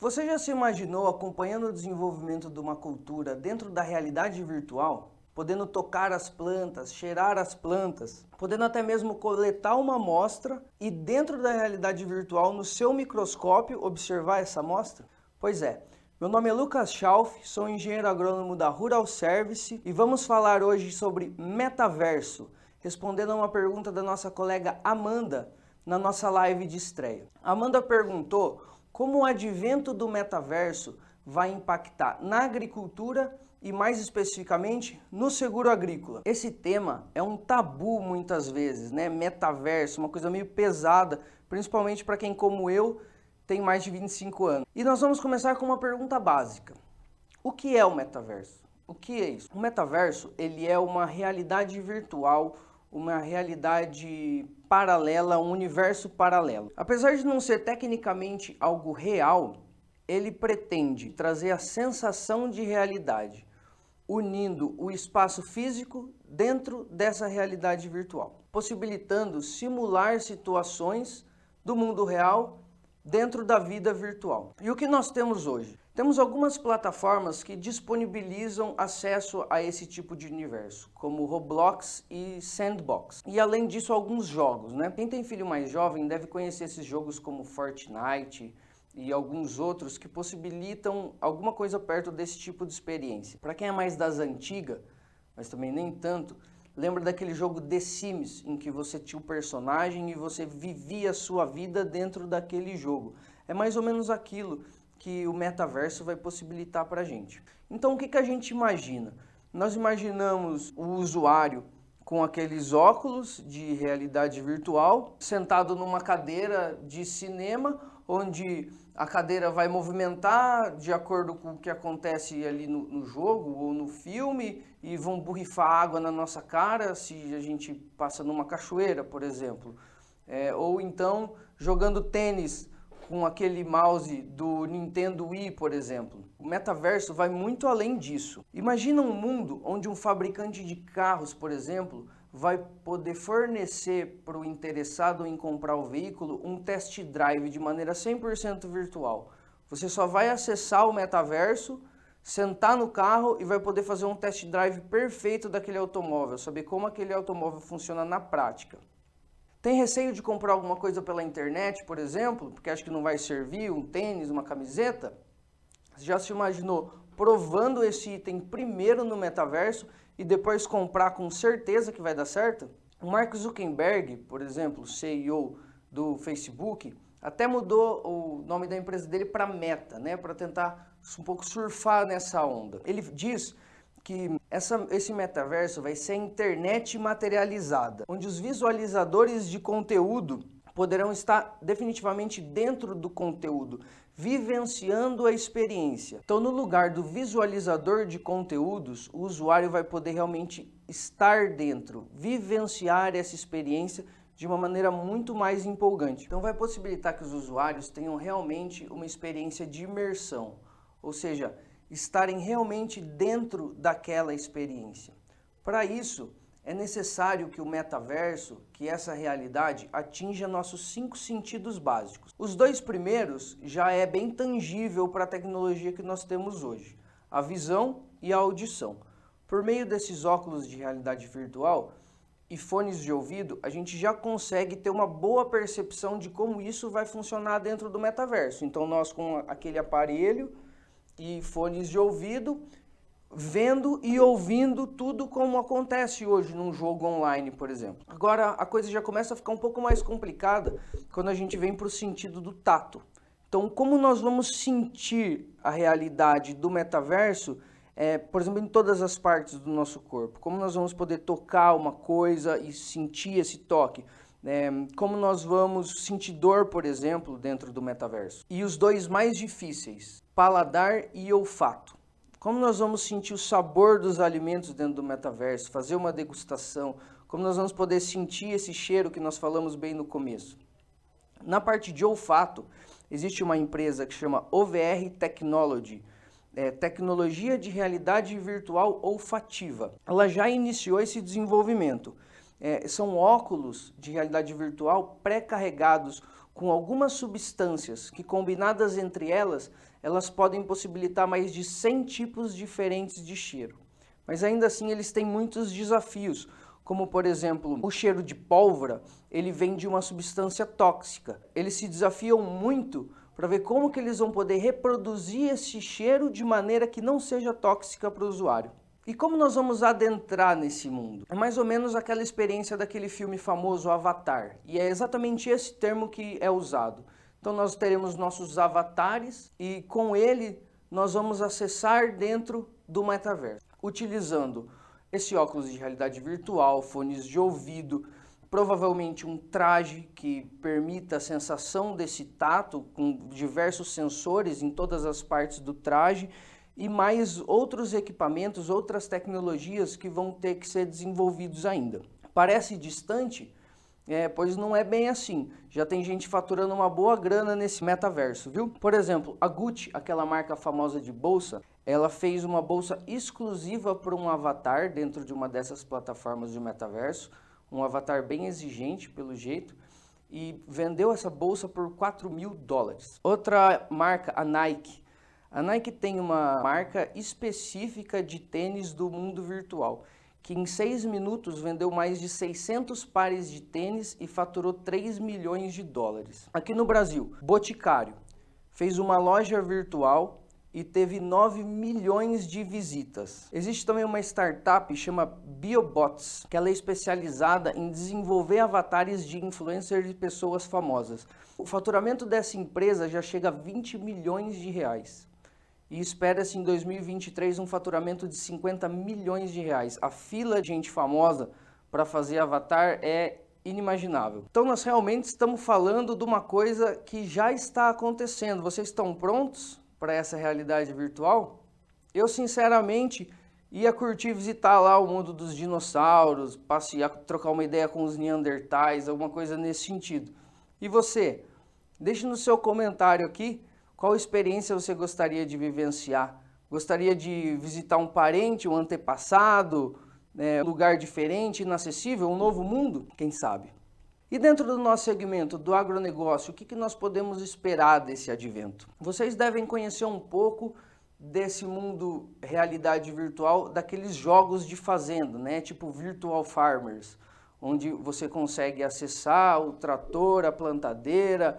Você já se imaginou acompanhando o desenvolvimento de uma cultura dentro da realidade virtual? Podendo tocar as plantas, cheirar as plantas, podendo até mesmo coletar uma amostra e dentro da realidade virtual, no seu microscópio, observar essa amostra? Pois é, meu nome é Lucas Schauf, sou engenheiro agrônomo da Rural Service e vamos falar hoje sobre metaverso, respondendo a uma pergunta da nossa colega Amanda na nossa live de estreia. Amanda perguntou como o advento do metaverso vai impactar na agricultura e mais especificamente no seguro agrícola. Esse tema é um tabu muitas vezes, né? Metaverso, uma coisa meio pesada, principalmente para quem como eu tem mais de 25 anos. E nós vamos começar com uma pergunta básica. O que é o metaverso? O que é isso? O metaverso, ele é uma realidade virtual, uma realidade paralela, um universo paralelo. Apesar de não ser tecnicamente algo real, ele pretende trazer a sensação de realidade, unindo o espaço físico dentro dessa realidade virtual, possibilitando simular situações do mundo real dentro da vida virtual. E o que nós temos hoje? Temos algumas plataformas que disponibilizam acesso a esse tipo de universo, como Roblox e Sandbox. E além disso, alguns jogos, né? Quem tem filho mais jovem deve conhecer esses jogos como Fortnite e alguns outros que possibilitam alguma coisa perto desse tipo de experiência. Para quem é mais das antigas, mas também nem tanto, lembra daquele jogo The Sims, em que você tinha o um personagem e você vivia a sua vida dentro daquele jogo. É mais ou menos aquilo que o metaverso vai possibilitar para a gente. Então, o que, que a gente imagina? Nós imaginamos o usuário com aqueles óculos de realidade virtual, sentado numa cadeira de cinema, onde a cadeira vai movimentar de acordo com o que acontece ali no, no, jogo ou no filme e vão borrifar água na nossa cara se a gente passa numa cachoeira, por exemplo. É, ou então jogando tênis com aquele mouse do Nintendo Wii, por exemplo. O metaverso vai muito além disso. Imagina um mundo onde um fabricante de carros, por exemplo, vai poder fornecer para o interessado em comprar o veículo um test drive de maneira 100% virtual. Você só vai acessar o metaverso, sentar no carro e vai poder fazer um test drive perfeito daquele automóvel, saber como aquele automóvel funciona na prática. Tem receio de comprar alguma coisa pela internet, por exemplo, porque acha que não vai servir, um tênis, uma camiseta? Já se imaginou provando esse item primeiro no metaverso e depois comprar com certeza que vai dar certo? O Mark Zuckerberg, por exemplo, CEO do Facebook, até mudou o nome da empresa dele para Meta, né, para tentar um pouco surfar nessa onda. Ele diz que essa, esse metaverso vai ser a internet materializada, onde os visualizadores de conteúdo poderão estar definitivamente dentro do conteúdo, vivenciando a experiência. Então, no lugar do visualizador de conteúdos, o usuário vai poder realmente estar dentro, vivenciar essa experiência de uma maneira muito mais empolgante. Então, vai possibilitar que os usuários tenham realmente uma experiência de imersão, ou seja, estarem realmente dentro daquela experiência. Para isso, é necessário que o metaverso, que essa realidade, atinja nossos cinco sentidos básicos. Os dois primeiros já é bem tangível para a tecnologia que nós temos hoje: a visão e a audição. Por meio desses óculos de realidade virtual e fones de ouvido, a gente já consegue ter uma boa percepção de como isso vai funcionar dentro do metaverso. Então, nós com aquele aparelho e fones de ouvido, vendo e ouvindo tudo como acontece hoje num jogo online, por exemplo. Agora a coisa já começa a ficar um pouco mais complicada quando a gente vem para o sentido do tato. Então, como nós vamos sentir a realidade do metaverso, é, por exemplo, em todas as partes do nosso corpo? Como nós vamos poder tocar uma coisa e sentir esse toque? É, como nós vamos sentir dor, por exemplo, dentro do metaverso? E os dois mais difíceis, paladar e olfato. Como nós vamos sentir o sabor dos alimentos dentro do metaverso, fazer uma degustação, como nós vamos poder sentir esse cheiro que nós falamos bem no começo. Na parte de olfato, existe uma empresa que chama OVR Technology, é, tecnologia de realidade virtual olfativa. Ela já iniciou esse desenvolvimento. É, são óculos de realidade virtual pré-carregados com algumas substâncias que combinadas entre elas, elas podem possibilitar mais de 100 tipos diferentes de cheiro. Mas ainda assim eles têm muitos desafios, como por exemplo, o cheiro de pólvora, ele vem de uma substância tóxica. Eles se desafiam muito para ver como que eles vão poder reproduzir esse cheiro de maneira que não seja tóxica para o usuário. E como nós vamos adentrar nesse mundo? É mais ou menos aquela experiência daquele filme famoso Avatar. E é exatamente esse termo que é usado. Então nós teremos nossos avatares e com ele nós vamos acessar dentro do metaverso, utilizando esse óculos de realidade virtual, fones de ouvido, provavelmente um traje que permita a sensação desse tato com diversos sensores em todas as partes do traje e mais outros equipamentos, outras tecnologias que vão ter que ser desenvolvidos ainda. Parece distante, é, pois não é bem assim. Já tem gente faturando uma boa grana nesse metaverso, viu? Por exemplo, a Gucci, aquela marca famosa de bolsa, ela fez uma bolsa exclusiva para um avatar dentro de uma dessas plataformas de metaverso, um avatar bem exigente pelo jeito, e vendeu essa bolsa por 4 mil dólares. Outra marca, a Nike. A Nike tem uma marca específica de tênis do mundo virtual, que em seis minutos vendeu mais de 600 pares de tênis e faturou 3 milhões de dólares. Aqui no Brasil, Boticário fez uma loja virtual e teve 9 milhões de visitas. Existe também uma startup chama Biobots, que ela é especializada em desenvolver avatares de influencers de pessoas famosas. O faturamento dessa empresa já chega a 20 milhões de reais. E espera-se em 2023 um faturamento de 50 milhões de reais. A fila de gente famosa para fazer avatar é inimaginável. Então nós realmente estamos falando de uma coisa que já está acontecendo. Vocês estão prontos? para essa realidade virtual, eu sinceramente ia curtir visitar lá o mundo dos dinossauros, passear, trocar uma ideia com os neandertais, alguma coisa nesse sentido. E você? Deixe no seu comentário aqui qual experiência você gostaria de vivenciar. Gostaria de visitar um parente, um antepassado, né, um lugar diferente, inacessível, um novo mundo? Quem sabe? E dentro do nosso segmento do agronegócio, o que, que nós podemos esperar desse advento? Vocês devem conhecer um pouco desse mundo realidade virtual, daqueles jogos de fazenda, né? tipo Virtual Farmers, onde você consegue acessar o trator, a plantadeira,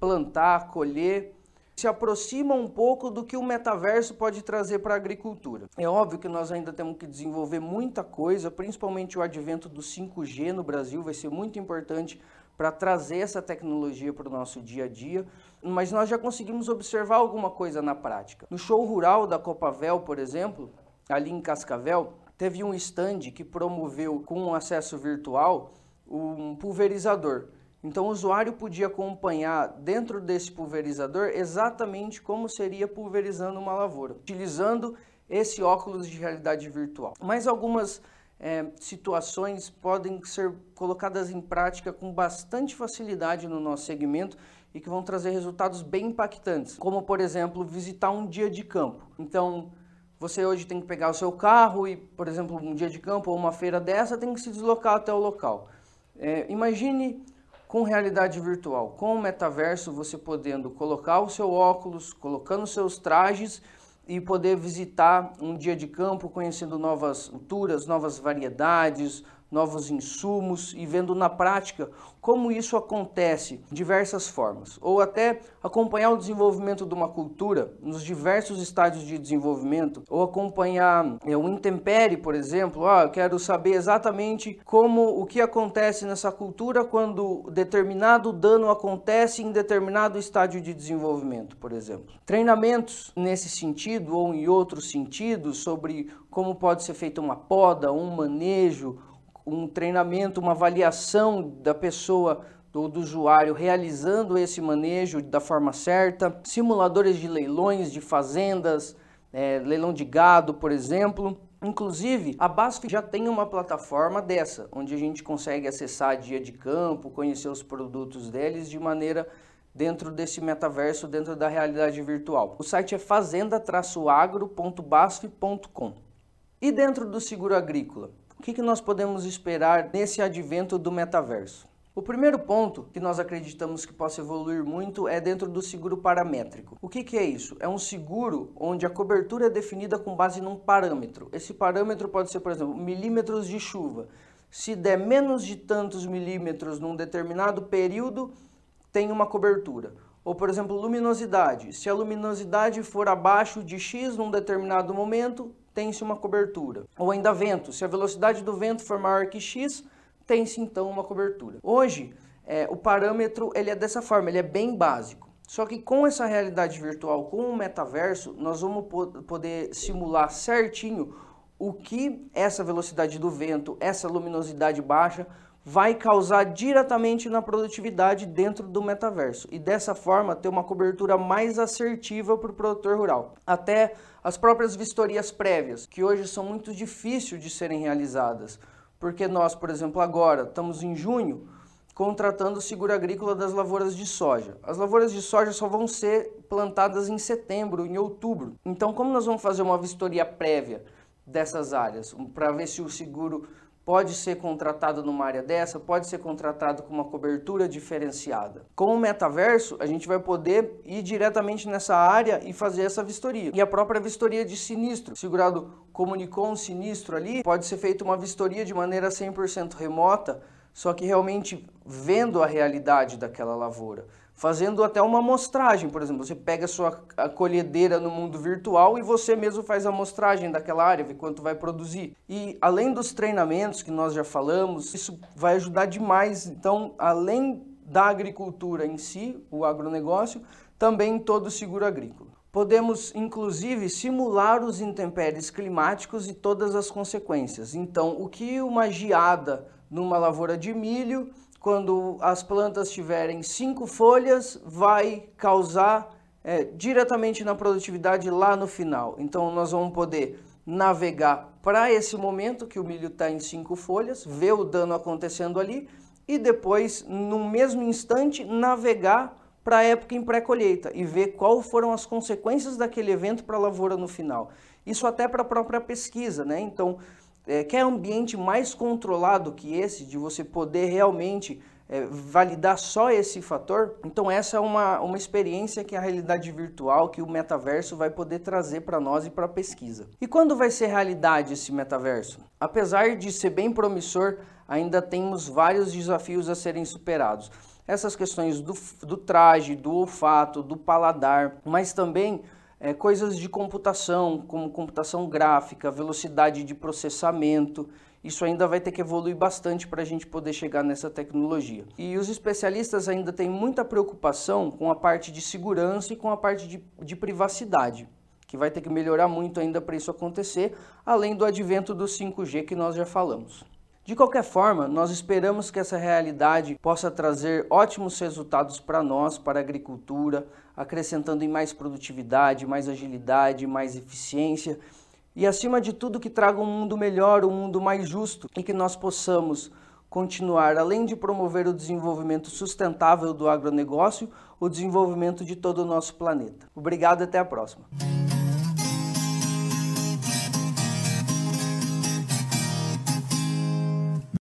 plantar, colher se aproxima um pouco do que o metaverso pode trazer para a agricultura. É óbvio que nós ainda temos que desenvolver muita coisa, principalmente o advento do 5G no Brasil vai ser muito importante para trazer essa tecnologia para o nosso dia a dia, mas nós já conseguimos observar alguma coisa na prática. No show rural da Copavel, por exemplo, ali em Cascavel, teve um stand que promoveu com acesso virtual um pulverizador. Então o usuário podia acompanhar dentro desse pulverizador exatamente como seria pulverizando uma lavoura, utilizando esse óculos de realidade virtual. Mas algumas é, situações podem ser colocadas em prática com bastante facilidade no nosso segmento e que vão trazer resultados bem impactantes, como por exemplo visitar um dia de campo. Então você hoje tem que pegar o seu carro e, por exemplo, um dia de campo ou uma feira dessa tem que se deslocar até o local. É, imagine com realidade virtual, com o metaverso, você podendo colocar o seu óculos, colocando seus trajes e poder visitar um dia de campo, conhecendo novas culturas, novas variedades, novos insumos e vendo na prática como isso acontece de diversas formas, ou até acompanhar o desenvolvimento de uma cultura nos diversos estádios de desenvolvimento, ou acompanhar é, o intempere, por exemplo, ah, eu quero saber exatamente como o que acontece nessa cultura quando determinado dano acontece em determinado estádio de desenvolvimento, por exemplo. Treinamentos nesse sentido ou em outros sentidos sobre como pode ser feita uma poda, um manejo, um treinamento, uma avaliação da pessoa do, do, usuário realizando esse manejo da forma certa, simuladores de leilões de fazendas, é, leilão de gado, por exemplo. Inclusive, a BASF já tem uma plataforma dessa, onde a gente consegue acessar dia de campo, conhecer os produtos deles de maneira dentro desse metaverso, dentro da realidade virtual. O site é fazenda-agro.basf.com. E dentro do seguro agrícola? O que, que nós podemos esperar nesse advento do metaverso? O primeiro ponto que nós acreditamos que possa evoluir muito é dentro do seguro paramétrico. O que, que, é isso? É um seguro onde a cobertura é definida com base num parâmetro. Esse parâmetro pode ser, por exemplo, milímetros de chuva. Se der menos de tantos milímetros num determinado período, tem uma cobertura. Ou, por exemplo, luminosidade. Se a luminosidade for abaixo de X num determinado momento, tem-se uma cobertura. Ou ainda vento. Se a velocidade do vento for maior que X, tem-se então uma cobertura. Hoje, é, o parâmetro ele é dessa forma, ele é bem básico. Só que com essa realidade virtual, com o metaverso, nós vamos poder simular certinho o que essa velocidade do vento, essa luminosidade baixa, vai causar diretamente na produtividade dentro do metaverso e dessa forma ter uma cobertura mais assertiva para o produtor rural. Até as próprias vistorias prévias, que hoje são muito difíceis de serem realizadas. Porque nós, por exemplo, agora estamos em junho contratando o seguro agrícola das lavouras de soja. As lavouras de soja só vão ser plantadas em setembro, em outubro. Então, como nós vamos fazer uma vistoria prévia dessas áreas para ver se o seguro pode ser contratado numa área dessa, pode ser contratado com uma cobertura diferenciada. Com o metaverso, a gente vai poder ir diretamente nessa área e fazer essa vistoria. E a própria vistoria de sinistro. Segurado comunicou um sinistro ali, pode ser feita uma vistoria de maneira 100% remota, só que realmente vendo a realidade daquela lavoura fazendo até uma amostragem, por exemplo, você pega a sua colhedeira no mundo virtual e você mesmo faz a amostragem daquela área, vê quanto vai produzir. E além dos treinamentos que nós já falamos, isso vai ajudar demais. Então, além da agricultura em si, o agronegócio, também todo o seguro agrícola. Podemos, inclusive, simular os intempéries climáticos e todas as consequências. Então, o que uma geada numa lavoura de milho quando as plantas tiverem cinco folhas, vai causar é, diretamente na produtividade lá no final. Então, nós vamos poder navegar para esse momento que o milho está em cinco folhas, ver o dano acontecendo ali e depois, no mesmo instante, navegar para a época em pré-colheita e ver quais foram as consequências daquele evento para a lavoura no final. Isso até para a própria pesquisa, né? Então, é, quer ambiente mais controlado que esse, de você poder realmente é, validar só esse fator? Então essa é uma, uma experiência que a realidade virtual, que o metaverso vai poder trazer para nós e para a pesquisa. E quando vai ser realidade esse metaverso? Apesar de ser bem promissor, ainda temos vários desafios a serem superados. Essas questões do, do traje, do olfato, do paladar, mas também é, coisas de computação, como computação gráfica, velocidade de processamento. Isso ainda vai ter que evoluir bastante para a gente poder chegar nessa tecnologia. E os especialistas ainda têm muita preocupação com a parte de segurança e com a parte de, de privacidade, que vai ter que melhorar muito ainda para isso acontecer, além do advento do 5G que nós já falamos. De qualquer forma, nós esperamos que essa realidade possa trazer ótimos resultados para nós, para a agricultura, acrescentando em mais produtividade, mais agilidade, mais eficiência e, acima de tudo, que traga um mundo melhor, um mundo mais justo e que nós possamos continuar, além de promover o desenvolvimento sustentável do agronegócio, o desenvolvimento de todo o nosso planeta. Obrigado e até a próxima.